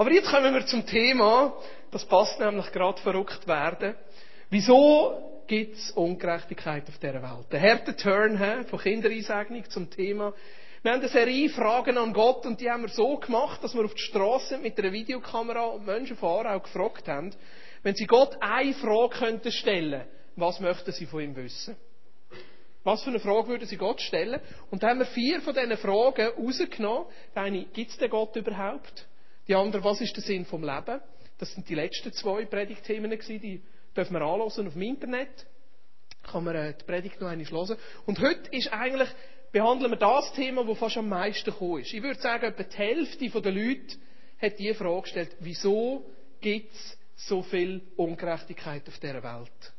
Aber jetzt kommen wir zum Thema, das passt nämlich gerade verrückt werden. Wieso gibt es Ungerechtigkeit auf dieser Welt? Der harter Turn he, von Kindereinsegnung zum Thema. Wir haben eine Serie Fragen an Gott und die haben wir so gemacht, dass wir auf die Straße mit einer Videokamera und Menschen von Aarau gefragt haben, wenn sie Gott eine Frage könnten stellen, was möchten sie von ihm wissen? Was für eine Frage würden Sie Gott stellen? Und da haben wir vier von diesen Fragen rausgenommen. Die eine, gibt es den Gott überhaupt? Die andere, was ist der Sinn vom Leben? Das sind die letzten zwei Predigtthemen gewesen, die dürfen wir anhören auf dem Internet. Kann man äh, die Predigt noch einmal hören. Und heute ist eigentlich, behandeln wir das Thema, das fast am meisten gekommen ist. Ich würde sagen, etwa die Hälfte der Leute hat die Frage gestellt, wieso gibt es so viel Ungerechtigkeit auf dieser Welt?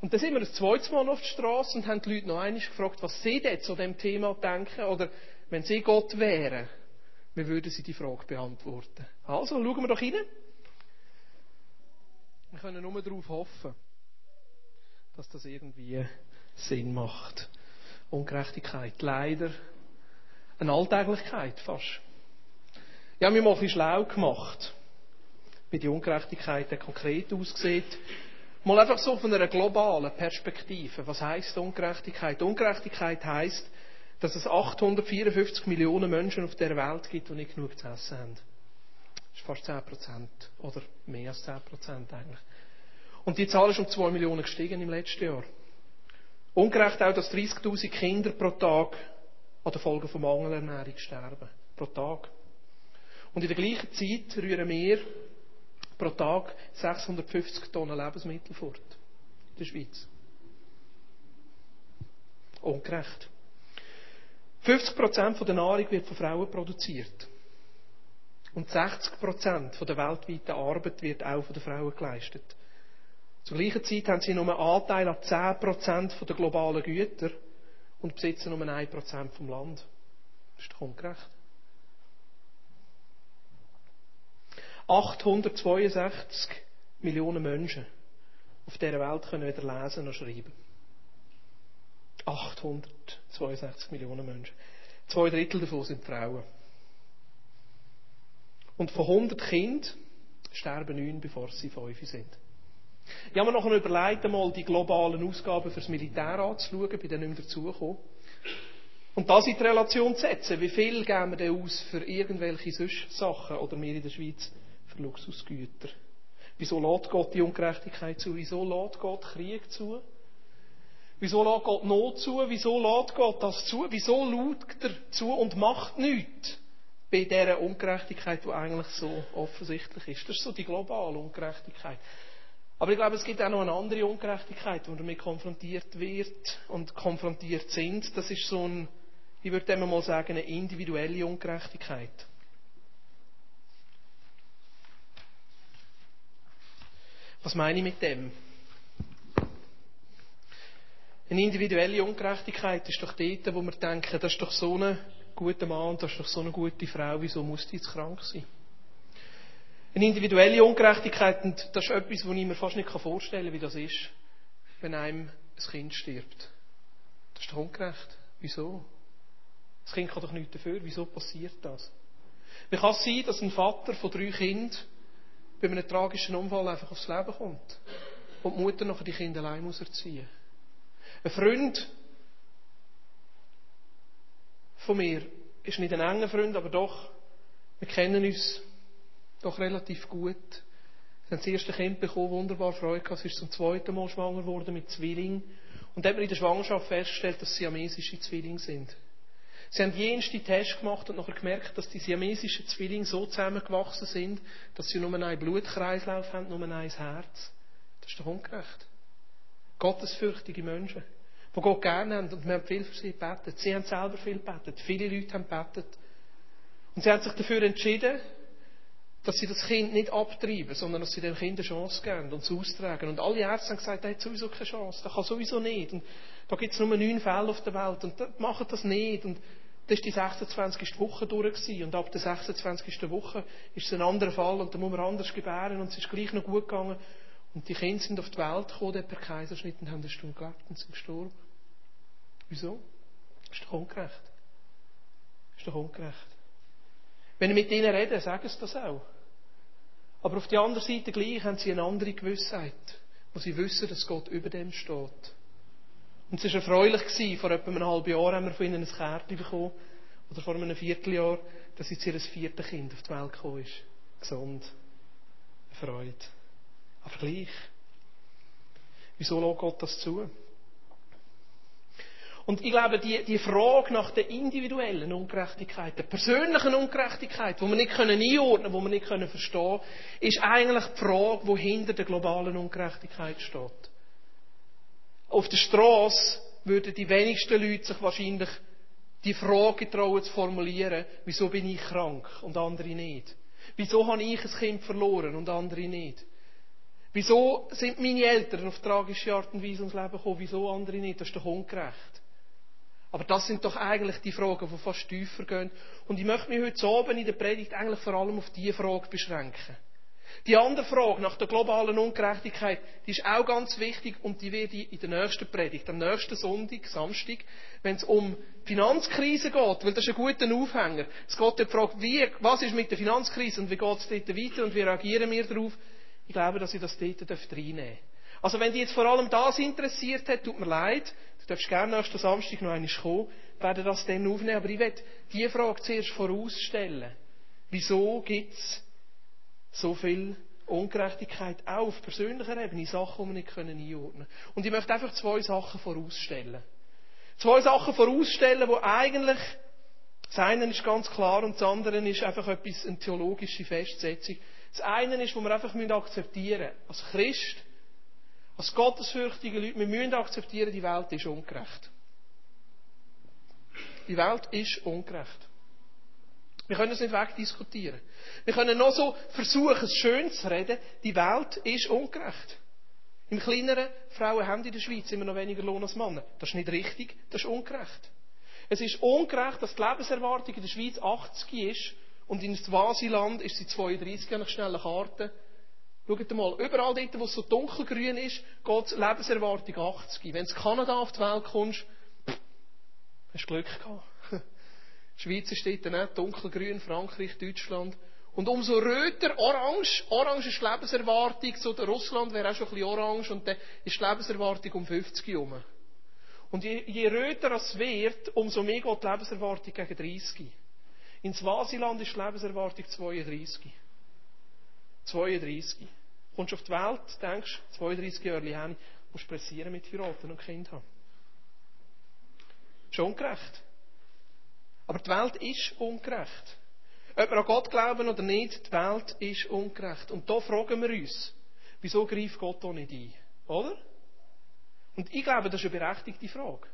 Und dann sind wir das zweite Mal auf der Straße und haben die Leute noch einmal gefragt, was sie denn zu dem Thema denken. Oder wenn sie Gott wären, wie würden sie die Frage beantworten? Also, schauen wir doch rein. Wir können nur darauf hoffen, dass das irgendwie Sinn macht. Ungerechtigkeit, leider eine Alltäglichkeit fast. Ich habe mich mal ein schlau gemacht, wie die Ungerechtigkeit konkret aussieht. Mal einfach so von einer globalen Perspektive. Was heißt Ungerechtigkeit? Ungerechtigkeit heißt, dass es 854 Millionen Menschen auf der Welt gibt, die nicht genug zu essen haben. Das ist fast 10 Prozent. Oder mehr als 10 Prozent eigentlich. Und die Zahl ist um 2 Millionen gestiegen im letzten Jahr. Ungerecht auch, dass 30.000 Kinder pro Tag an den Folgen von Mangelernährung sterben. Pro Tag. Und in der gleichen Zeit rühren wir pro Tag 650 Tonnen Lebensmittel fort. In der Schweiz. Ungerecht. 50 Prozent der Nahrung wird von Frauen produziert. Und 60 Prozent der weltweiten Arbeit wird auch von den Frauen geleistet. Zur gleichen Zeit haben sie nur einen Anteil an 10 Prozent der globalen Güter und besitzen nur 1 Prozent vom Land. Das ist doch ungerecht. 862 Millionen Menschen auf dieser Welt können weder lesen noch schreiben. 862 Millionen Menschen. Zwei Drittel davon sind Frauen. Und von 100 Kindern sterben neun, bevor sie fünf sind. Ich habe mir noch überlegt, einmal die globalen Ausgaben fürs Militär anzuschauen, bin dann nicht mehr dazugekommen. Und das in die Relation zu setzen. Wie viel geben wir denn aus für irgendwelche sonst Sachen oder wir in der Schweiz für Luxusgüter? Wieso lädt Gott die Ungerechtigkeit zu? Wieso lädt Gott Krieg zu? Wieso lädt Gott Not zu? Wieso lädt Gott das zu? Wieso schaut er zu und macht nichts bei dieser Ungerechtigkeit, die eigentlich so offensichtlich ist? Das ist so die globale Ungerechtigkeit. Aber ich glaube, es gibt auch noch eine andere Ungerechtigkeit, wo damit konfrontiert wird und konfrontiert sind. Das ist so ein, ich würde dem mal sagen, eine individuelle Ungerechtigkeit. Was meine ich mit dem? Eine individuelle Ungerechtigkeit ist doch dort, wo wir denken, das ist doch so ein guter Mann das ist doch so eine gute Frau, wieso muss die jetzt krank sein? Eine individuelle Ungerechtigkeit, und das ist etwas, was ich mir fast nicht vorstellen kann, wie das ist, wenn einem ein Kind stirbt. Das ist doch ungerecht. Wieso? Das Kind kann doch nichts dafür. Wieso passiert das? Wie kann es sein, dass ein Vater von drei Kindern bei einem tragischen Unfall einfach aufs Leben kommt und die Mutter nachher die Kinder allein muss erziehen? Ein Freund von mir ist nicht ein enger Freund, aber doch, wir kennen uns doch relativ gut. Sie haben das erste Kind bekommen, wunderbar Freude gehabt. Sie ist zum zweiten Mal schwanger geworden mit Zwillingen. Und dann hat man in der Schwangerschaft festgestellt, dass siamesische Zwillinge sind. Sie haben jenste Tests gemacht und nachher gemerkt, dass die siamesischen Zwillinge so zusammengewachsen sind, dass sie nur einen Blutkreislauf haben, nur ein Herz. Das ist doch ungerecht. Gottesfürchtige Menschen, die Gott gerne haben und wir haben viel für sie gebetet. Sie haben selber viel gebetet. Viele Leute haben gebetet. Und sie haben sich dafür entschieden, dass sie das Kind nicht abtreiben, sondern dass sie dem Kind eine Chance geben und es austragen. Und alle Ärzte haben gesagt, er hat sowieso keine Chance, der kann sowieso nicht. Und da gibt es nur neun Fälle auf der Welt und machen das nicht. Und das war die 26. Woche durch gewesen. und ab der 26. Woche ist es ein anderer Fall und da muss man anders gebären und es ist gleich noch gut gegangen. Und die Kinder sind auf die Welt gekommen, per Kaiserschnitt, und haben eine Stunde gelebt und sind gestorben. Wieso? Ist doch ungerecht. Ist doch ungerecht. Wenn ich mit ihnen rede, sagen sie das auch. Aber auf der anderen Seite gleich haben sie eine andere Gewissheit, wo sie wissen, dass Gott über dem steht. Und es war erfreulich, gewesen. vor etwa einem halben Jahr haben wir von ihnen ein Kärtchen bekommen, oder vor einem Vierteljahr, dass jetzt ihr viertes Kind auf die Welt gekommen ist. Gesund. Eine Freude. Aber gleich. Wieso lässt Gott das zu? Und ich glaube, die, die Frage nach der individuellen Ungerechtigkeit, der persönlichen Ungerechtigkeit, wo wir nicht können einordnen, wo wir nicht können verstehen, ist eigentlich die Frage, wo hinter der globalen Ungerechtigkeit steht. Auf der Straße würden die wenigsten Leute sich wahrscheinlich die Frage trauen zu formulieren, wieso bin ich krank und andere nicht? Wieso habe ich ein Kind verloren und andere nicht? Wieso sind meine Eltern auf tragische Art und Weise ums Leben gekommen, wieso andere nicht? Das ist doch ungerecht. Aber das sind doch eigentlich die Fragen, die fast tiefer gehen. Und ich möchte mich heute Abend in der Predigt eigentlich vor allem auf diese Frage beschränken. Die andere Frage nach der globalen Ungerechtigkeit, die ist auch ganz wichtig und die werde ich in der nächsten Predigt, am nächsten Sonntag, Samstag, wenn es um Finanzkrise geht, weil das ist ein guter Aufhänger. Es geht die Frage, wie, was ist mit der Finanzkrise und wie geht es dort weiter und wie reagieren wir darauf? Ich glaube, dass ich das dort reinnehmen darf. Also wenn dich jetzt vor allem das interessiert hat, tut mir leid, du darfst gerne nächsten Samstag noch einmal kommen, werde das dann aufnehmen, aber ich werde diese Frage zuerst vorausstellen. Wieso gibt es so viel Ungerechtigkeit auch auf persönlicher Ebene, Sachen, die wir nicht einordnen können. Und ich möchte einfach zwei Sachen vorausstellen. Zwei Sachen vorausstellen, wo eigentlich, das eine ist ganz klar und das andere ist einfach etwas, eine theologische Festsetzung. Das eine ist, wo wir einfach akzeptieren müssen. Als Christ, als gottesfürchtige Leute, wir müssen akzeptieren, die Welt ist ungerecht. Die Welt ist ungerecht. Wir können es nicht wegdiskutieren. Wir können noch so versuchen, es schön zu reden. Die Welt ist ungerecht. Im kleineren Frauen haben in der Schweiz immer noch weniger Lohn als Männer. Das ist nicht richtig, das ist ungerecht. Es ist ungerecht, dass die Lebenserwartung in der Schweiz 80 ist und in Swasiland ist sie 32 nach schnellen Karten. Schaut mal, überall dort, wo es so dunkelgrün ist, geht Lebenserwartung 80. Wenn du Kanada auf die Welt kommst, hast du Glück gehabt. Die Schweiz ist dort nicht dunkelgrün, Frankreich, Deutschland. Und umso röter, orange, orange ist die Lebenserwartung, so der Russland wäre auch schon ein bisschen orange, und dann ist die Lebenserwartung um 50 herum. Und je, je röter es wird, umso mehr geht die Lebenserwartung gegen 30. In Swasiland ist die Lebenserwartung 32. 32. Kommst auf die Welt, denkst, 32 Jahre hin, musst pressieren mit heiraten und Kind haben. Schon gerecht. Aber die Welt ist ungerecht. Ob wir an Gott glauben oder nicht, die Welt ist ungerecht. Und da fragen wir uns, wieso greift Gott da nicht ein? Oder? Und ich glaube, das ist eine berechtigte Frage.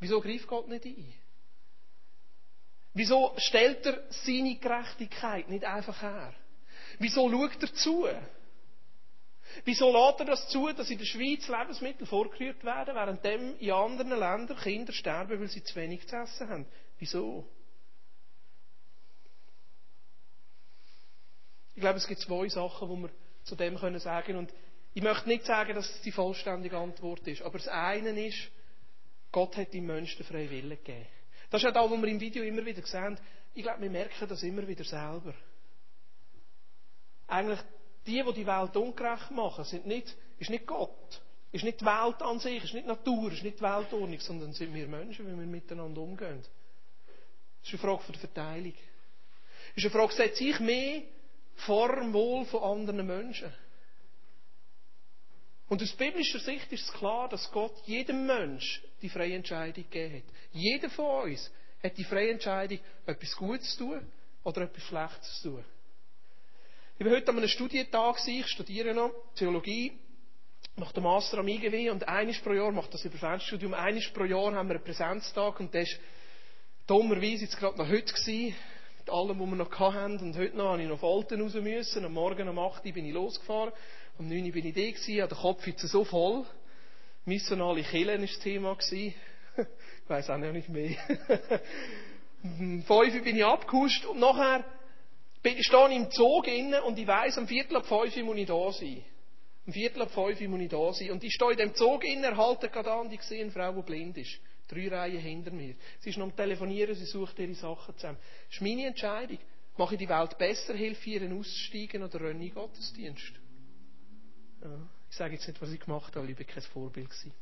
Wieso greift Gott nicht ein? Wieso stellt er seine Gerechtigkeit nicht einfach her? Wieso schaut er zu? Wieso lässt er das zu, dass in der Schweiz Lebensmittel vorgerührt werden, während in anderen Ländern Kinder sterben, weil sie zu wenig zu essen haben? Wieso? Ich glaube, es gibt zwei Sachen, die wir zu dem können sagen Und ich möchte nicht sagen, dass es die vollständige Antwort ist. Aber das eine ist, Gott hat dem Menschen den freien gegeben. Das ist auch das, was wir im Video immer wieder sehen. Ich glaube, wir merken das immer wieder selber. Eigentlich die, die die Welt ungerecht machen, sind nicht, ist nicht Gott. Ist nicht die Welt an sich, ist nicht Natur, ist nicht die Weltordnung, sondern sind wir Menschen, wie wir miteinander umgehen. Das ist eine Frage der Verteilung. Das ist eine Frage, setze ich mehr vor dem Wohl von anderen Menschen? Und aus biblischer Sicht ist es klar, dass Gott jedem Mensch die freie Entscheidung gegeben hat. Jeder von uns hat die freie Entscheidung, etwas Gutes zu tun oder etwas Schlechtes zu tun. Ich war heute an einem Studientag, ich studiere noch Theologie, mache den Master am IGW und eines pro Jahr, mache das über Fernstudium, eines pro Jahr haben wir einen Präsenztag und das war dummerweise jetzt gerade noch heute gewesen, mit allem, was wir noch hatten und heute noch habe ich noch Falten raus müssen, am Morgen um 8 Uhr bin ich losgefahren, um 9 Uhr bin ich da gewesen, der Kopf jetzt so voll, missionale Killen war das Thema gewesen, ich weiss auch nicht mehr. um 5 Uhr bin ich abgehuscht und nachher ich stehe im Zug innen und ich weiss, am Viertel ab fünf muss ich da sein. Am Viertel ab fünf muss ich da sein. Und ich stehe in dem Zug innen, halte gerade an und ich sehe eine Frau, die blind ist. Drei Reihen hinter mir. Sie ist noch am Telefonieren, sie sucht ihre Sachen zusammen. Das ist meine Entscheidung. Mache ich die Welt besser? Helfe ihren Aussteigen oder renne ich Gottesdienst? Ja, ich sage jetzt nicht, was ich gemacht habe, ich bin kein Vorbild war.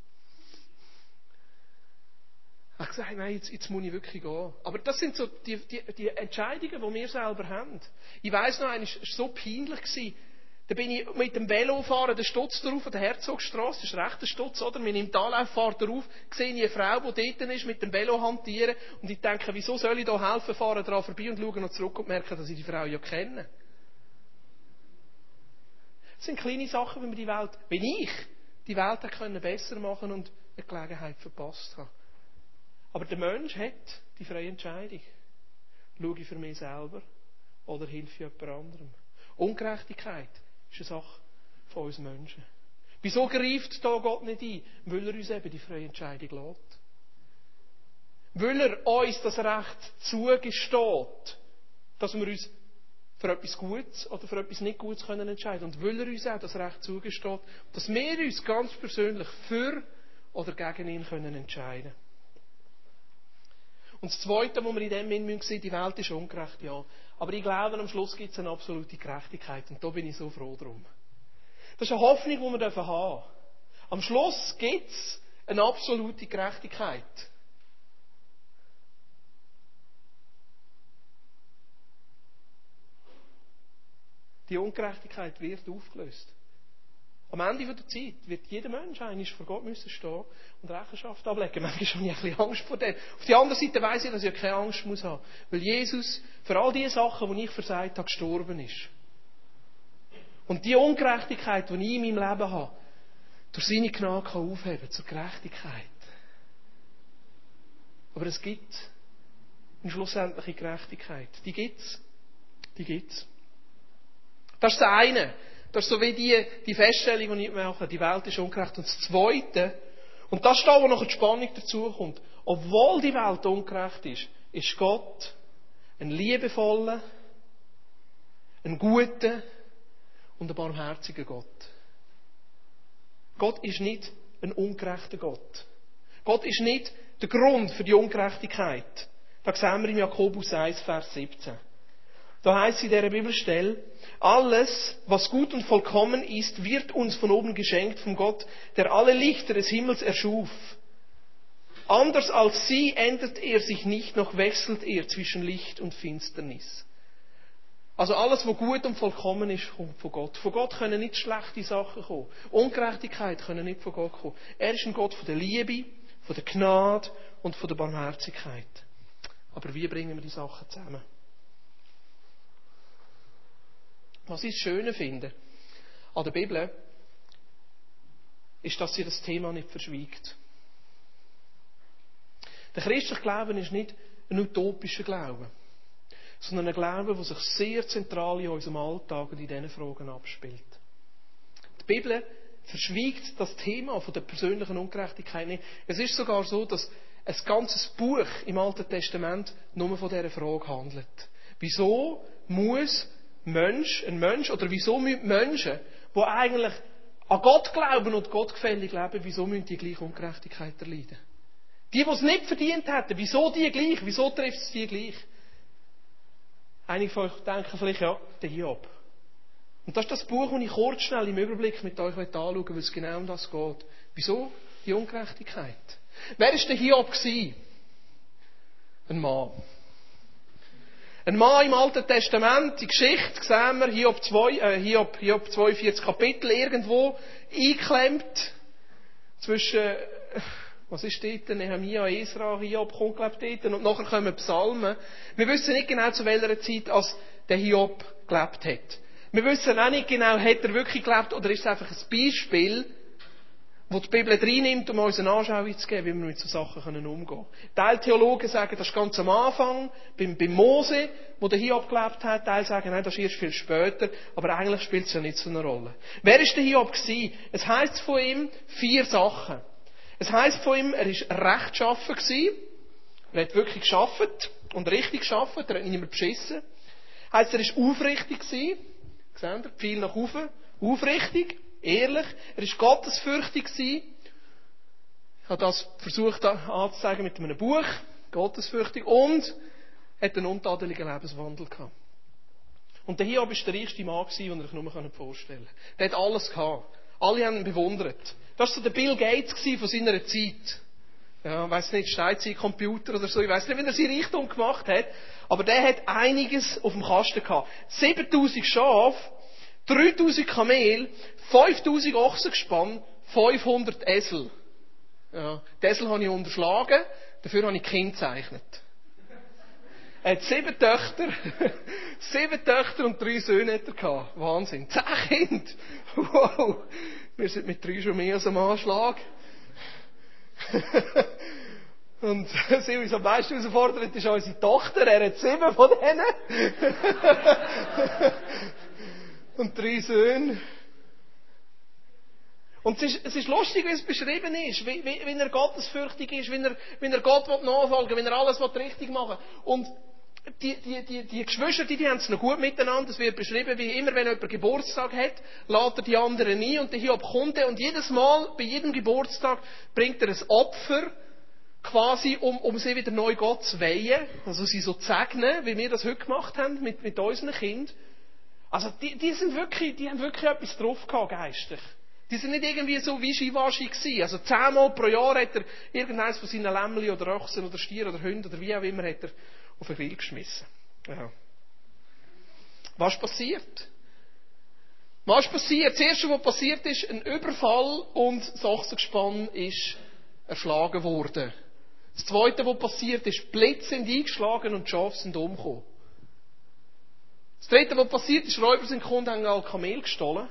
Ich habe gesagt, nein, jetzt, jetzt muss ich wirklich gehen. Aber das sind so die, die, die Entscheidungen, die wir selber haben. Ich weiss noch, es war so peinlich. Gewesen. Da bin ich mit dem Velo fahren, der Stutz drauf, an der Herzogstrasse, das ist recht der Stutz, oder? Wir nehmen Anlauf, fahrt drauf, sehe ich eine Frau, die dort ist, mit dem Velo hantieren, und ich denke, wieso soll ich da helfen, fahren daran vorbei und schauen noch zurück und merken, dass ich die Frau ja kenne. Das sind kleine Sachen, wie wir die Welt, wenn ich die Welt können besser machen und eine Gelegenheit verpasst habe. Aber der Mensch hat die freie Entscheidung. Schaue ich für mich selber oder hilfe ich jemand anderem? Ungerechtigkeit ist eine Sache von uns Menschen. Wieso greift da Gott nicht ein? Weil er uns eben die freie Entscheidung lässt. Weil er uns das Recht zugesteht, dass wir uns für etwas Gutes oder für etwas nicht Gutes können entscheiden Und weil er uns auch das Recht zugesteht, dass wir uns ganz persönlich für oder gegen ihn können entscheiden Und das Zweite, was wir in dem Sinn sehen die Welt ist ungerecht, ja. Aber ich glaube, am Schluss gibt es eine absolute Gerechtigkeit. Und da bin ich so froh drum. Das ist eine Hoffnung, die wir haben dürfen. Am Schluss gibt es eine absolute Gerechtigkeit. Die Ungerechtigkeit wird aufgelöst. Am Ende der Zeit wird jeder Mensch eigentlich vor Gott müssen stehen und Rechenschaft ablegen. Manchmal habe ich ein bisschen Angst vor dem. Auf der anderen Seite weiß ich, dass ich keine Angst muss haben. Weil Jesus für all die Sachen, die ich versagt habe, gestorben ist. Und die Ungerechtigkeit, die ich in meinem Leben habe, durch seine Gnade kann aufheben zur Gerechtigkeit. Aber es gibt eine schlussendliche Gerechtigkeit. Die gibt's. Die gibt's. Das ist das eine. Das ist so wie die, die Feststellung, die ich mache. Die Welt ist ungerecht. Und das Zweite, und das ist da, wo noch die Spannung dazukommt. Obwohl die Welt ungerecht ist, ist Gott ein liebevoller, ein guter und ein barmherziger Gott. Gott ist nicht ein ungerechter Gott. Gott ist nicht der Grund für die Ungerechtigkeit. Das sehen wir im Jakobus 1, Vers 17. Da heißt es in dieser Bibelstelle, alles, was gut und vollkommen ist, wird uns von oben geschenkt von Gott, der alle Lichter des Himmels erschuf. Anders als sie ändert er sich nicht, noch wechselt er zwischen Licht und Finsternis. Also alles, was gut und vollkommen ist, kommt von Gott. Von Gott können nicht schlechte Sachen kommen. Ungerechtigkeit können nicht von Gott kommen. Er ist ein Gott von der Liebe, von der Gnade und von der Barmherzigkeit. Aber wie bringen wir die Sachen zusammen? Was ich das Schöne finde an der Bibel, ist, dass sie das Thema nicht verschwiegt. Der christliche Glauben ist nicht ein utopischer Glaube, sondern ein Glaube, der sich sehr zentral in unserem Alltag und in diesen Fragen abspielt. Die Bibel verschwiegt das Thema von der persönlichen Ungerechtigkeit nicht. Es ist sogar so, dass ein ganzes Buch im Alten Testament nur von dieser Frage handelt. Wieso muss Mensch, ein Mensch, oder wieso müssen Menschen, die eigentlich an Gott glauben und gottgefällig leben, wieso müssen die gleich Ungerechtigkeit erleiden? Die, die es nicht verdient hätten, wieso die gleich? Wieso trifft es die gleich? Einige von euch denken vielleicht, ja, der Hiob. Und das ist das Buch, das ich kurz schnell im Überblick mit euch anschauen möchte, weil es genau um das geht. Wieso die Ungerechtigkeit? Wer war der Hiob? Ein Mann. Ein Mann im Alten Testament, die Geschichte sehen wir, Hiob, 2, äh, Hiob, Hiob 42 Kapitel, irgendwo eingeklemmt zwischen, äh, was ist dort, Nehemiah, Esra, Hiob kommt, glaube dort, und nachher kommen Psalmen. Wir wissen nicht genau, zu welcher Zeit als der Hiob gelebt hat. Wir wissen auch nicht genau, hat er wirklich gelebt, oder ist es einfach ein Beispiel, wo die Bibel reinnimmt, um uns eine Anschauung zu geben, wie wir mit so Sachen umgehen können. Teil Theologen sagen, das ist ganz am Anfang, beim, beim Mose, wo der Hiob gelebt hat. Teil sagen, nein, das ist erst viel später. Aber eigentlich spielt es ja nicht so eine Rolle. Wer ist der Hiob gewesen? Es heisst von ihm vier Sachen. Es heisst von ihm, er ist rechtschaffen gewesen. Er hat wirklich geschafft und richtig geschafft. Er hat nicht mehr beschissen. Heisst, er ist aufrichtig gewesen. Seht ihr? Viel nach oben. Aufrichtig ehrlich, er war gottesfürchtig. Ich habe das versucht anzuzeigen mit einem Buch, gottesfürchtig, und hat einen untadeligen Lebenswandel gehabt. Und der Hiob war der reichste Mann, den ihr euch nur vorstellen könnt. Der hat alles gehabt. Alle haben ihn bewundert. Das war so der Bill Gates von seiner Zeit. Ja, weiß nicht, Steinzeit-Computer oder so. Ich weiß nicht, wie er sein Reichtum gemacht hat. Aber der hat einiges auf dem Kasten gehabt. 7000 Schafe, 3000 Kamel, 5000 Ochsengespann, 500 Esel. Ja, die Esel habe ich unterschlagen, dafür habe ich Kind gezeichnet. Er hat sieben Töchter, sieben Töchter und drei Söhne hat er gehabt. Wahnsinn. Zehn Kinder. Wow. Wir sind mit drei schon mehr als am Anschlag. Und sie uns am meisten herausfordert, ist unsere Tochter. Er hat sieben von denen. Und drei Söhne. Und es ist, es ist lustig, wie es beschrieben ist, wie, wie, wie er gottesfürchtig ist, wie er, wie er Gott nachfolgen will, wie er alles richtig machen. Und die, die, die, die Geschwister, die, die haben es noch gut miteinander. Es wird beschrieben, wie immer, wenn jemand Geburtstag hat, lädt er die anderen ein und der Hiob kommt und jedes Mal, bei jedem Geburtstag, bringt er ein Opfer, quasi, um, um sie wieder neu Gott zu weihen, also sie so zu segnen, wie wir das heute gemacht haben mit, mit unseren Kindern. Also, die, die sind wirklich, die haben wirklich etwas drauf gehabt, geistig. Die sind nicht irgendwie so wie Wischiwaschi gewesen. Also zehnmal pro Jahr hat er irgendeins von seinen Lämmli oder Ochsen oder Stier oder Hunden oder wie auch immer hat er auf den Grill geschmissen. Ja. Was ist passiert? Was ist passiert? Das erste, was passiert ist, ein Überfall und das Ochsengespann ist erschlagen worden. Das zweite, was passiert ist, Blitze sind eingeschlagen und die Schafe sind umgekommen. Das dritte, was passiert ist, Räuber sind gekommen haben ein Kamel gestohlen.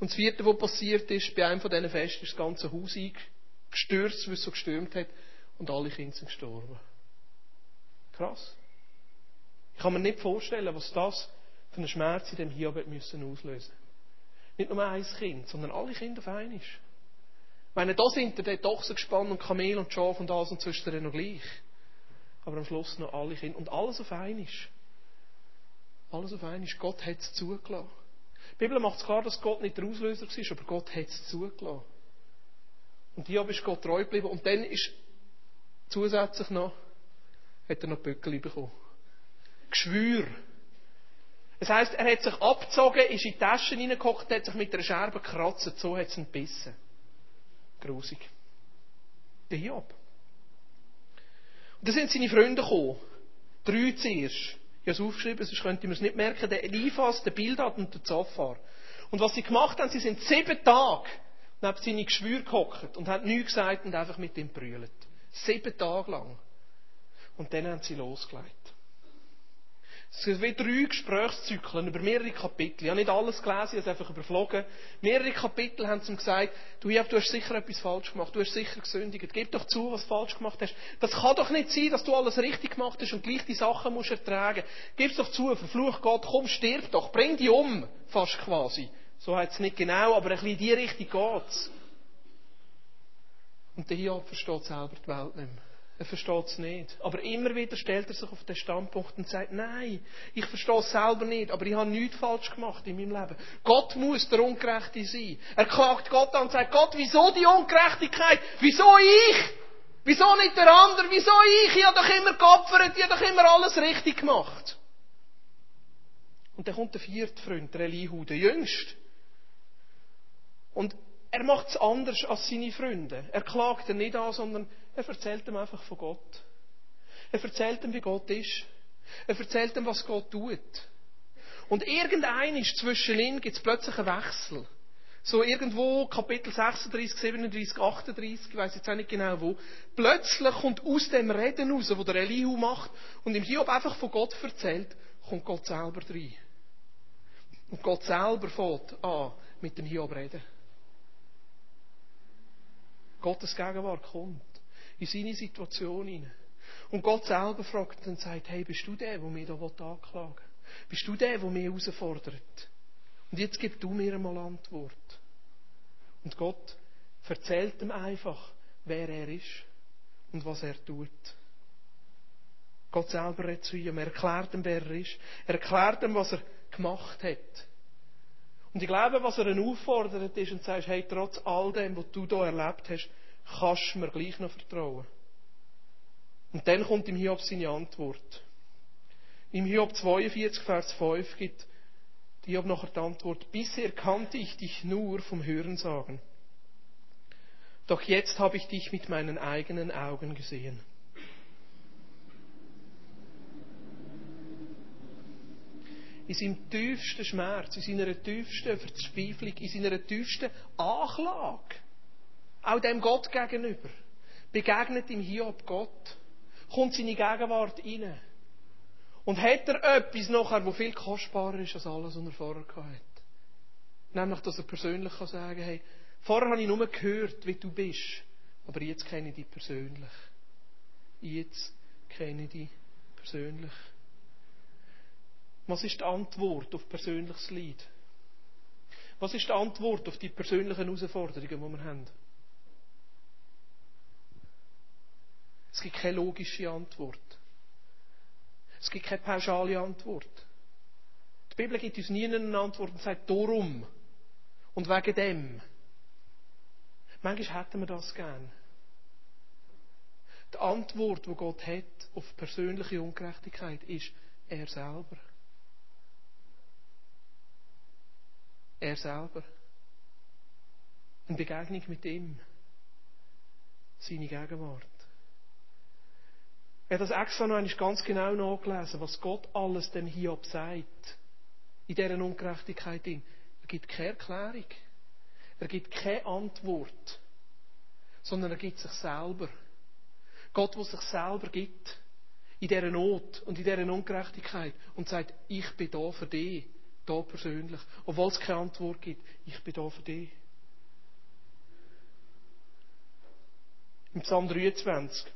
Und das vierte, was passiert ist, bei einem von diesen Festen ist das ganze Haus eingestürzt, weil es so gestürmt hat, und alle Kinder sind gestorben. Krass. Ich kann mir nicht vorstellen, was das für einen Schmerz in dem Hiob müssen auslösen Nicht nur ein Kind, sondern alle Kinder auf einmal. Meine, da sind der doch so gespannt und Kamel und Schaf und alles und zwischendurch noch gleich. Aber am Schluss noch alle Kinder. Und alles auf einmal. Alles auf einmal. Gott hat es zugelassen. Die Bibel macht es klar, dass Gott nicht der Auslöser war, aber Gott hat es zugelassen. Und Hiob ist Gott treu geblieben. Und dann ist zusätzlich noch, hat er noch Böckel bekommen. Geschwür. Das heisst, er hat sich abgezogen, ist in die Taschen reingekocht, hat sich mit einer Scherbe gekratzt, so hat es ihn gebissen. Grusig. Der Hiob. Und dann sind seine Freunde gekommen. Drei zuerst. Ich habe es aufgeschrieben, sonst könnte man es nicht merken. Der Eliphas, der Bildad und der Zophar. Und was sie gemacht haben, sie sind sieben Tage neben seine Geschwür gehockt und haben nichts gesagt und einfach mit ihm brüllt. Sieben Tage lang. Und dann haben sie losgelegt. Es sind wie drei Gesprächszyklen über mehrere Kapitel. Ich habe nicht alles gelesen, ich habe es einfach überflogen. Mehrere Kapitel haben ihm gesagt, du, Jeff, du hast sicher etwas falsch gemacht, du hast sicher gesündigt. Gib doch zu, was du falsch gemacht hast. Das kann doch nicht sein, dass du alles richtig gemacht hast und gleich die Sachen musst ertragen. Gib doch zu, verfluch Gott, komm, stirb doch, bring dich um, fast quasi. So heißt es nicht genau, aber ein bisschen in die Richtung geht's. Und der Hiob versteht selber die Welt nicht mehr. Er versteht es nicht. Aber immer wieder stellt er sich auf den Standpunkt und sagt, nein, ich verstehe es selber nicht, aber ich habe nichts falsch gemacht in meinem Leben. Gott muss der Ungerechte sein. Er klagt Gott an und sagt, Gott, wieso die Ungerechtigkeit? Wieso ich? Wieso nicht der andere? Wieso ich? Ich habe doch immer geopfert, ich habe doch immer alles richtig gemacht. Und dann kommt der vierte Freund, der Elihu, der Jüngste. Und er macht es anders als seine Freunde. Er klagt ihn nicht an, sondern er erzählt ihm einfach von Gott. Er erzählt ihm, wie Gott ist. Er erzählt ihm, was Gott tut. Und irgendein ist zwischen ihnen gibt es plötzlich einen Wechsel. So irgendwo, Kapitel 36, 37, 38, ich weiß jetzt auch nicht genau wo. Plötzlich kommt aus dem Reden raus, wo der Elihu macht, und im Hiob einfach von Gott erzählt, kommt Gott selber rein. Und Gott selber fährt an mit dem Hiob reden. Gottes Gegenwart kommt in seine Situation hinein. Und Gott selber fragt und sagt, hey, bist du der, der mich da anklagen will? Bist du der, der mich herausfordert? Und jetzt gib du mir einmal Antwort. Und Gott erzählt ihm einfach, wer er ist und was er tut. Gott selber redet zu ihm, er erklärt ihm, wer er ist. Er erklärt ihm, was er gemacht hat. Und ich glaube, was er ihn auffordert ist und sagt, hey, trotz all dem, was du hier erlebt hast, kannst du mir gleich noch vertrauen. Und dann kommt ihm Hiob seine Antwort. Im Hiob 42, Vers 5 gibt Hiob noch die Antwort, bisher kannte ich dich nur vom Hörensagen. Doch jetzt habe ich dich mit meinen eigenen Augen gesehen. in seinem tiefsten Schmerz, in seiner tiefsten Verzweiflung, in seiner tiefsten Anklage, auch dem Gott gegenüber, begegnet ihm Hiob Gott, kommt seine Gegenwart rein. Und hat er etwas nachher, wo viel kostbarer ist als alles, was er vorher hatte. Nämlich, dass er persönlich kann sagen hey, vorher habe ich nur gehört, wie du bist, aber jetzt kenne ich dich persönlich. Jetzt kenne ich dich persönlich. Was ist die Antwort auf persönliches Leid? Was ist die Antwort auf die persönlichen Herausforderungen, die wir haben? Es gibt keine logische Antwort. Es gibt keine pauschale Antwort. Die Bibel gibt uns nie eine Antwort und sagt, darum und wegen dem. Manchmal hätten wir das gern. Die Antwort, die Gott hat auf persönliche Ungerechtigkeit, ist er selber. Er selber. Eine Begegnung mit ihm. Seine Gegenwart. Er hat das extra noch einmal ganz genau nachgelesen, was Gott alles dem Hiob sagt. In dieser Ungerechtigkeit. Er gibt keine Erklärung. Er gibt keine Antwort. Sondern er gibt sich selber. Gott, der sich selber gibt. In dieser Not und in dieser Ungerechtigkeit. Und sagt, ich bin da für dich da persönlich. Obwohl es keine Antwort gibt, ich bin da für dich. Im Psalm 23,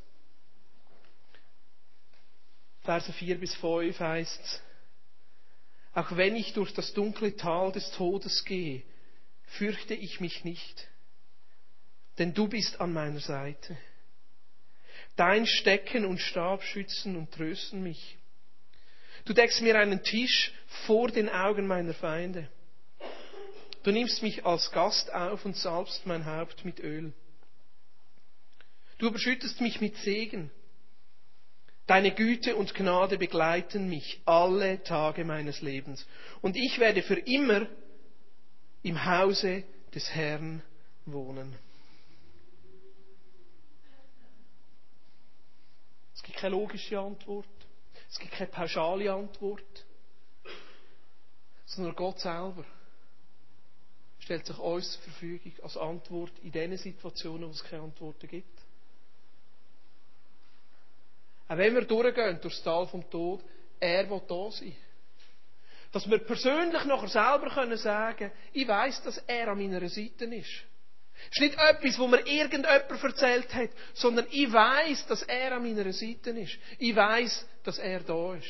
Verse 4 bis 5 heißt auch wenn ich durch das dunkle Tal des Todes gehe, fürchte ich mich nicht, denn du bist an meiner Seite. Dein Stecken und Stab schützen und trösten mich. Du deckst mir einen Tisch vor den Augen meiner Feinde. Du nimmst mich als Gast auf und salbst mein Haupt mit Öl. Du überschüttest mich mit Segen. Deine Güte und Gnade begleiten mich alle Tage meines Lebens. Und ich werde für immer im Hause des Herrn wohnen. Es gibt keine logische Antwort. Es gibt keine pauschale Antwort, sondern Gott selber stellt sich uns zur Verfügung als Antwort in den Situationen, wo es keine Antworten gibt. Auch wenn wir durchgehen durch das Tal vom Tod, er will da sein. Dass wir persönlich nachher selber können sagen, ich weiß, dass er an meiner Seite ist. Es ist nicht etwas, wo mir irgendjemand erzählt hat, sondern ich weiß, dass er an meiner Seite ist. Ich weiß, dass er da ist.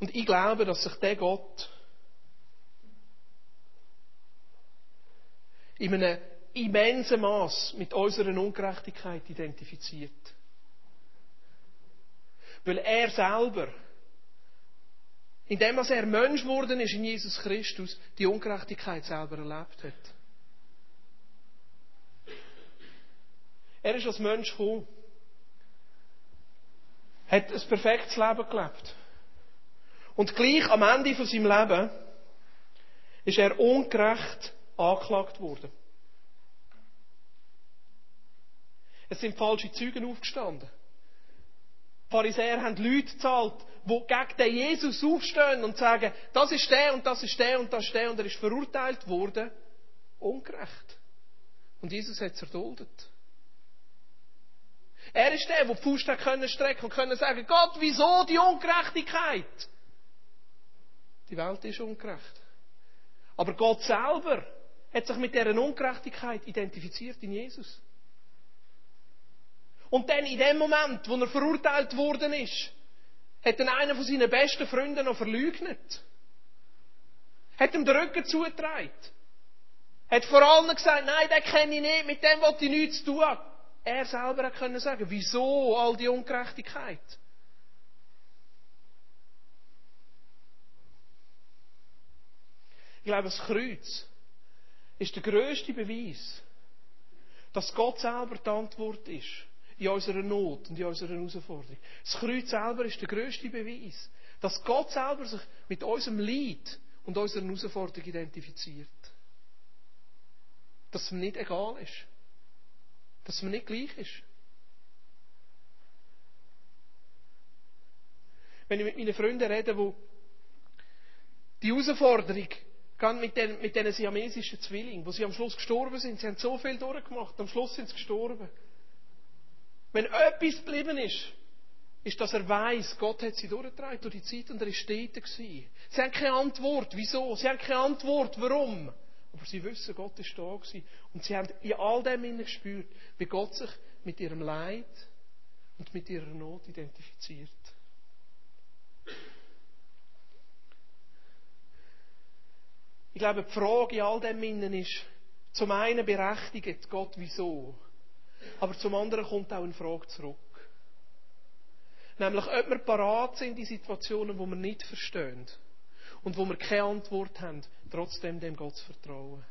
Und ich glaube, dass sich der Gott in einem immensen Maß mit unserer Ungerechtigkeit identifiziert. Weil er selber indem er Mensch geworden ist in Jesus Christus, die Ungerechtigkeit selber erlebt hat. Er ist als Mensch gekommen, hat ein perfektes Leben gelebt. Und gleich am Ende von seinem Leben ist er ungerecht angeklagt worden. Es sind falsche Zeugen aufgestanden. Die Pharisäer haben Leute gezahlt, die gegen den Jesus aufstehen und sagen, das ist der und das ist der und das ist der und er ist verurteilt worden. Ungerecht. Und Jesus hat es erduldet. Er ist der, der die Faust hat können strecken und können sagen, Gott, wieso die Ungerechtigkeit? Die Welt ist ungerecht. Aber Gott selber hat sich mit dieser Ungerechtigkeit identifiziert in Jesus. Und dann in dem Moment, wo er verurteilt worden ist, hat dann einer von seinen besten Freunden noch verleugnet. Hat ihm den Rücken zugetragen. Hat vor allem gesagt, nein, den kenne ich nicht, mit dem wollte ich nichts zu tun. Er selber hat können sagen, wieso all die Ungerechtigkeit? Ich glaube, das Kreuz ist der größte Beweis, dass Gott selber die Antwort ist in unserer Not und in unserer Herausforderung. Das Kreuz selber ist der grösste Beweis, dass Gott selber sich mit unserem Leid und unserer Herausforderung identifiziert. Dass es ihm nicht egal ist. Dass es ihm nicht gleich ist. Wenn ich mit meinen Freunden rede, die die Herausforderung mit den, mit diesen siamesischen Zwillingen, wo sie am Schluss gestorben sind. Sie haben so viel durchgemacht, am Schluss sind sie gestorben. Wenn etwas geblieben ist, ist, dass er weiß, Gott hat sie durchgetragen durch die Zeit und er ist steten gewesen. Sie haben keine Antwort, wieso? Sie haben keine Antwort, warum? Aber sie wissen, Gott ist da gewesen. Und sie haben in all dem gespürt, wie Gott sich mit ihrem Leid und mit ihrer Not identifiziert. Ich glaube, die Frage in all dem Innen ist, zum einen berechtigt Gott wieso, aber zum anderen kommt auch eine Frage zurück. Nämlich, ob wir parat sind in Situationen, wo wir nicht verstehen und wo wir keine Antwort haben, trotzdem dem Gott zu vertrauen.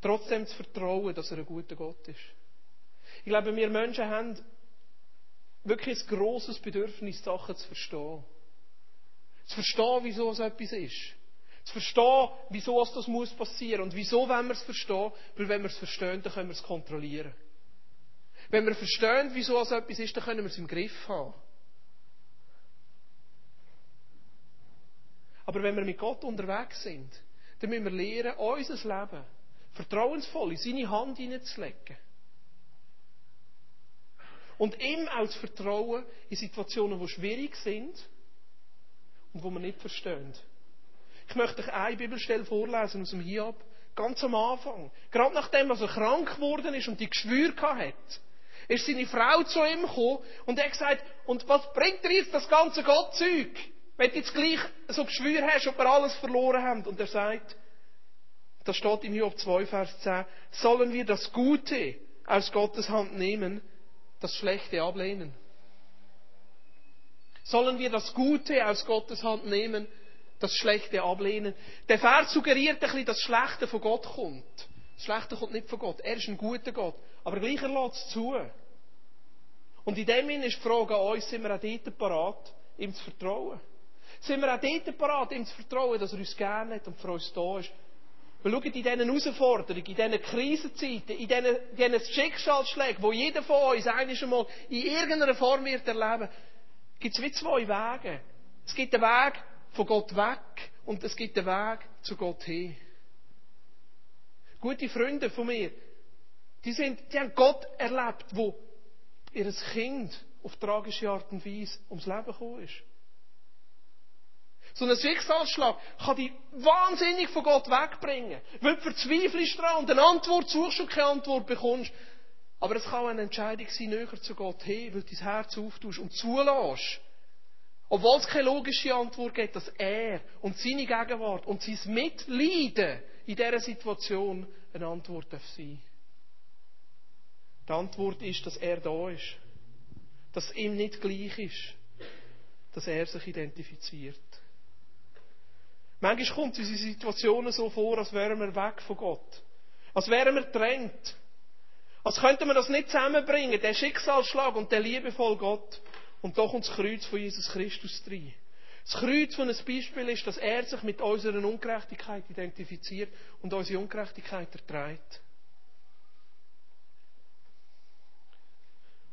Trotzdem zu vertrauen, dass er ein guter Gott ist. Ich glaube, wir Menschen haben wirklich ein grosses Bedürfnis, Sachen zu verstehen. Zu verstehen, wieso so etwas ist. Zu verstehen, wieso das muss passieren. Und wieso wenn wir es verstehen? Weil wenn wir es verstehen, dann können wir es kontrollieren. Wenn wir verstehen, wieso so etwas ist, dann können wir es im Griff haben. Aber wenn wir mit Gott unterwegs sind, dann müssen wir lernen, unser Leben vertrauensvoll in seine Hand hineinzulegen. Und ihm auch zu vertrauen in Situationen, die schwierig sind und wo wir nicht verstehen. Ich möchte euch eine Bibelstelle vorlesen aus dem Hiob. Ganz am Anfang. Gerade nachdem er krank geworden ist und die Geschwür hat, ist seine Frau zu ihm gekommen und er hat gesagt, und was bringt dir jetzt das ganze Gottzeug? Wenn du jetzt gleich so Geschwür hast und wir alles verloren haben. Und er sagt, das steht im Hiob 2, Vers 10, sollen wir das Gute aus Gottes Hand nehmen, das Schlechte ablehnen? Sollen wir das Gute aus Gottes Hand nehmen, das Schlechte ablehnen. Der Vers suggeriert ein bisschen, dass das Schlechte von Gott kommt. Das Schlechte kommt nicht von Gott. Er ist ein guter Gott. Aber gleich er lässt es zu. Und in dem Sinne ist die Frage an uns, sind wir auch dort parat, ihm zu vertrauen? Sind wir auch dort parat, ihm zu vertrauen, dass er uns gerne hat und für uns da ist? Wir schauen in diesen Herausforderungen, in diesen Krisenzeiten, in diesen, diesen Schicksalsschlägen, wo jeder von uns eines einmal in irgendeiner Form wird erleben, gibt es wie zwei Wege. Es gibt einen Weg, von Gott weg und es gibt einen Weg zu Gott hin. Gute Freunde von mir, die, sind, die haben Gott erlebt, wo ihr Kind auf tragische Art und Weise ums Leben gekommen ist. So ein Schicksalsschlag kann dich wahnsinnig von Gott wegbringen. Weil du verzweifelst dran und eine Antwort suchst und keine Antwort bekommst. Aber es kann eine Entscheidung sein, näher zu Gott hin, weil du dein Herz auftust und zulässt, obwohl es keine logische Antwort gibt, dass er und seine Gegenwart und sein Mitleiden in dieser Situation eine Antwort sein. Die Antwort ist, dass er da ist. Dass es ihm nicht gleich ist. Dass er sich identifiziert. Manchmal kommt unseren Situationen so vor, als wären wir weg von Gott. Als wären wir getrennt. Als könnten wir das nicht zusammenbringen, der Schicksalsschlag und der liebevolle Gott. Und da kommt das Kreuz von Jesus Christus rein. Das Kreuz von ein Beispiel ist, dass er sich mit unserer Ungerechtigkeit identifiziert und unsere Ungerechtigkeit erträgt.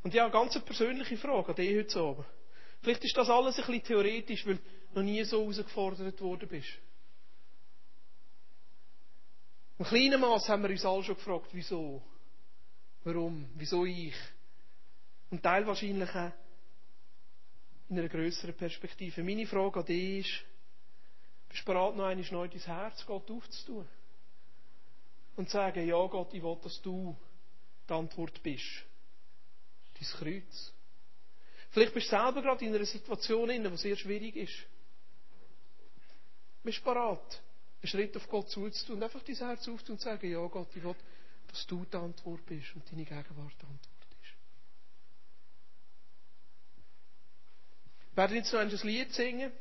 Und ja, eine ganz persönliche Frage an dich heute Abend. Vielleicht ist das alles ein bisschen theoretisch, weil du noch nie so herausgefordert worden bist. Im kleinen Maß haben wir uns alle schon gefragt, wieso? Warum? Wieso ich? Und Teil wahrscheinlich auch in einer größeren Perspektive. Meine Frage an dich ist, bist du bereit, noch einmal neu dein Herz Gott aufzutun? Und zu sagen, ja Gott, ich will, dass du die Antwort bist. Dein Kreuz. Vielleicht bist du selber gerade in einer Situation, die sehr schwierig ist. Bist du bereit, einen Schritt auf Gott zuzutun und einfach dein Herz aufzutun und zu sagen, ja Gott, ich will, dass du die Antwort bist und deine Gegenwart die Antwort. Wir werden jetzt noch ein Lied singen,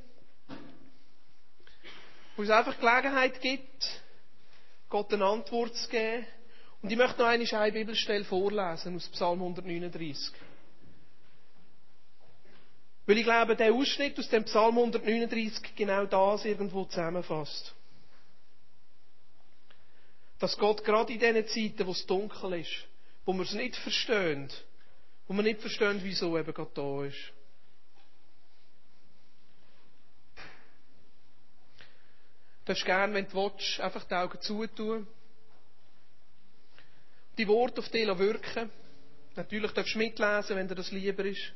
wo uns einfach Gelegenheit gibt, Gott eine Antwort zu geben. Und ich möchte noch eine Bibelstelle vorlesen aus Psalm 139. Weil ich glaube, der Ausschnitt aus dem Psalm 139 genau das irgendwo zusammenfasst. Dass Gott gerade in diesen Zeiten, wo es dunkel ist, wo wir es nicht verstehen, wo wir nicht verstehen, wieso eben Gott da ist. Du darfst gerne, wenn du willst, einfach die Augen zutun. Die Worte auf dich wirken. Natürlich darfst du mitlesen, wenn dir das lieber ist.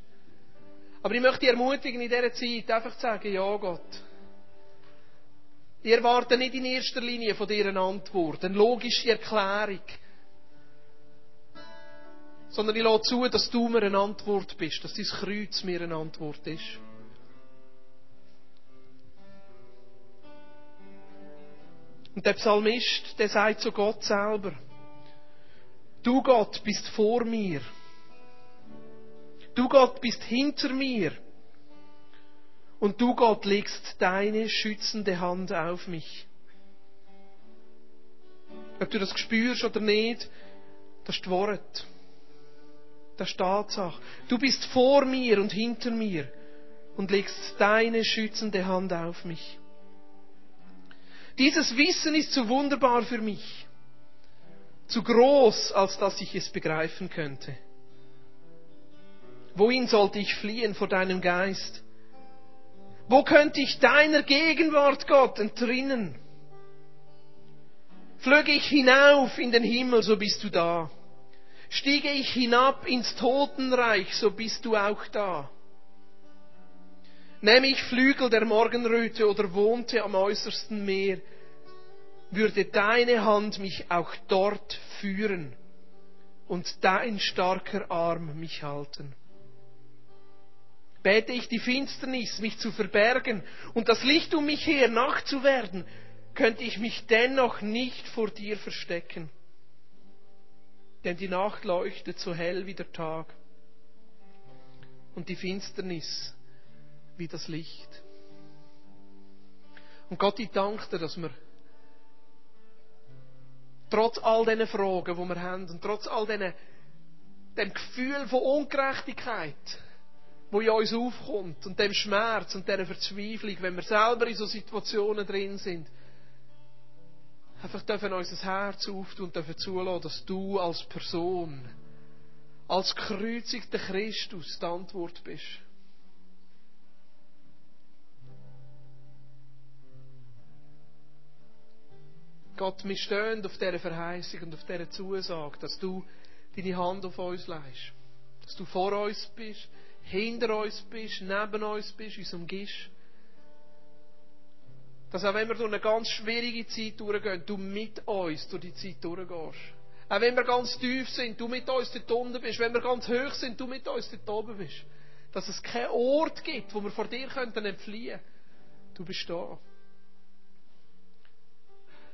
Aber ich möchte dich ermutigen, in dieser Zeit einfach zu sagen, ja Gott. Ich erwarte nicht in erster Linie von dir eine Antwort, eine logische Erklärung. Sondern ich lasse zu, dass du mir eine Antwort bist, dass dein Kreuz mir eine Antwort ist. Und der Psalmist, der sagt zu Gott selber, du Gott bist vor mir. Du Gott bist hinter mir. Und du Gott legst deine schützende Hand auf mich. Ob du das spürst oder nicht, das ist die Wort. Das ist Tatsache. Du bist vor mir und hinter mir und legst deine schützende Hand auf mich. Dieses Wissen ist zu wunderbar für mich, zu groß, als dass ich es begreifen könnte. Wohin sollte ich fliehen vor deinem Geist? Wo könnte ich deiner Gegenwart, Gott, entrinnen? Flöge ich hinauf in den Himmel, so bist du da. Stiege ich hinab ins Totenreich, so bist du auch da. Nähme ich Flügel der Morgenröte oder wohnte am äußersten Meer, würde deine Hand mich auch dort führen und dein starker Arm mich halten. Bete ich die Finsternis, mich zu verbergen und das Licht um mich her nachzuwerden, könnte ich mich dennoch nicht vor dir verstecken. Denn die Nacht leuchtet so hell wie der Tag und die Finsternis wie das Licht. Und Gott, ich danke dir, dass wir trotz all diesen Fragen, die wir haben, und trotz all diesen, dem Gefühl von Ungerechtigkeit, wo in uns aufkommt, und dem Schmerz und dieser Verzweiflung, wenn wir selber in so Situationen drin sind, einfach dürfen unser Herz auftun und dürfen zulassen, dass du als Person, als gekreuzigter Christus die Antwort bist. Gott, wir stehen auf dieser Verheißung und auf dieser Zusage, dass du deine Hand auf uns leist. Dass du vor uns bist, hinter uns bist, neben uns bist, uns umgibst. Dass auch wenn wir durch eine ganz schwierige Zeit durchgehen, du mit uns durch die Zeit durchgehst. Auch wenn wir ganz tief sind, du mit uns dort unten bist. Wenn wir ganz hoch sind, du mit uns dort oben bist. Dass es keinen Ort gibt, wo wir vor dir entfliehen könnten. Du bist da.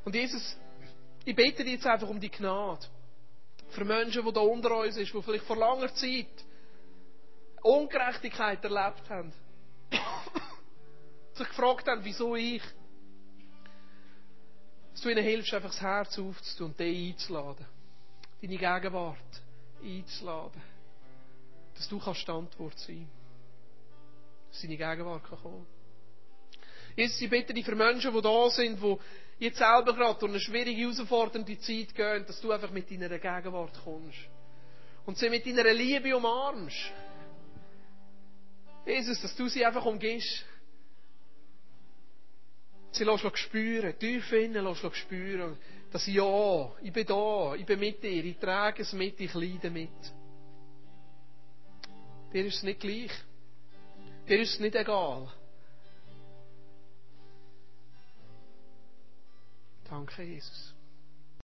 Und Jesus, ich bete dir jetzt einfach um die Gnade. Für Menschen, die da unter uns sind, die vielleicht vor langer Zeit Ungerechtigkeit erlebt haben. sich gefragt haben, wieso ich. Dass du ihnen hilfst, einfach das Herz aufzutun und dich einzuladen. Deine Gegenwart einzuladen. Dass du kannst Antwort sein. Dass deine Gegenwart kann kommen. Jesus, ich bitte dich für Menschen, die da sind, die jetzt selber gerade durch eine schwierige, herausfordernde Zeit gehen, dass du einfach mit deiner Gegenwart kommst. Und sie mit deiner Liebe umarmst. Jesus, dass du sie einfach umgehst. Sie lässt spüren, tief innen lässt spüren, dass ja, ich bin da, ich bin mit dir, ich trage es mit, ich leide mit. Dir ist es nicht gleich. Dir ist es nicht egal. Danke, Jesus.